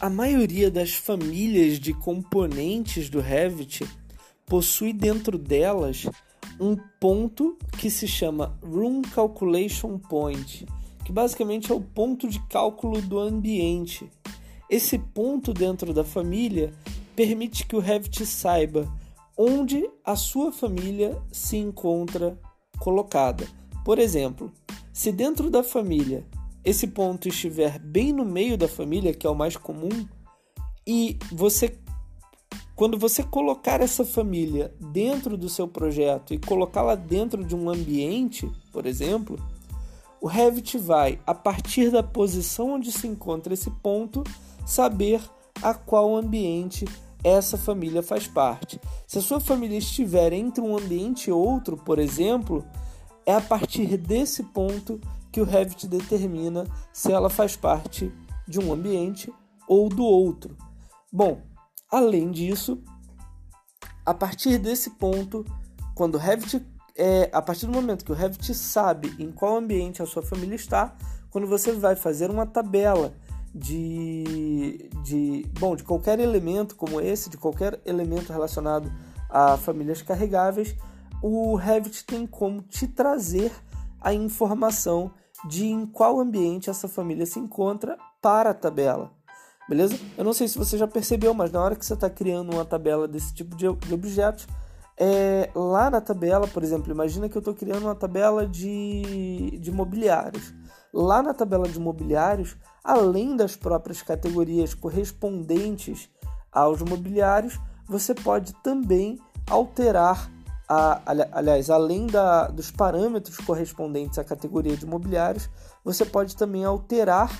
A maioria das famílias de componentes do Revit possui dentro delas um ponto que se chama Room Calculation Point, que basicamente é o ponto de cálculo do ambiente. Esse ponto dentro da família permite que o Revit saiba onde a sua família se encontra colocada. Por exemplo, se dentro da família esse ponto estiver bem no meio da família, que é o mais comum, e você quando você colocar essa família dentro do seu projeto e colocá-la dentro de um ambiente, por exemplo, o Revit vai, a partir da posição onde se encontra esse ponto, saber a qual ambiente essa família faz parte. Se a sua família estiver entre um ambiente e outro, por exemplo, é a partir desse ponto que o Revit determina se ela faz parte de um ambiente ou do outro. Bom, além disso, a partir desse ponto, quando o Revit é, a partir do momento que o Revit sabe em qual ambiente a sua família está, quando você vai fazer uma tabela de, de, bom, de qualquer elemento como esse, de qualquer elemento relacionado a famílias carregáveis, o Revit tem como te trazer a informação de em qual ambiente essa família se encontra para a tabela. Beleza? Eu não sei se você já percebeu, mas na hora que você está criando uma tabela desse tipo de, objetos, é, lá na tabela, por exemplo, imagina que eu estou criando uma tabela de, de mobiliários. Lá na tabela de mobiliários, além das próprias categorias correspondentes aos mobiliários, você pode também alterar a, aliás, além da, dos parâmetros correspondentes à categoria de imobiliários, você pode também alterar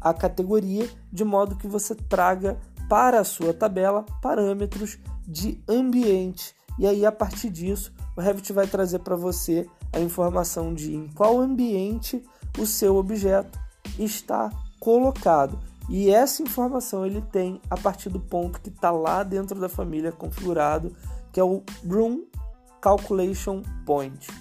a categoria de modo que você traga para a sua tabela parâmetros de ambiente. E aí, a partir disso, o Revit vai trazer para você a informação de em qual ambiente o seu objeto está colocado. E essa informação ele tem a partir do ponto que está lá dentro da família configurado, que é o Room Calculation Point.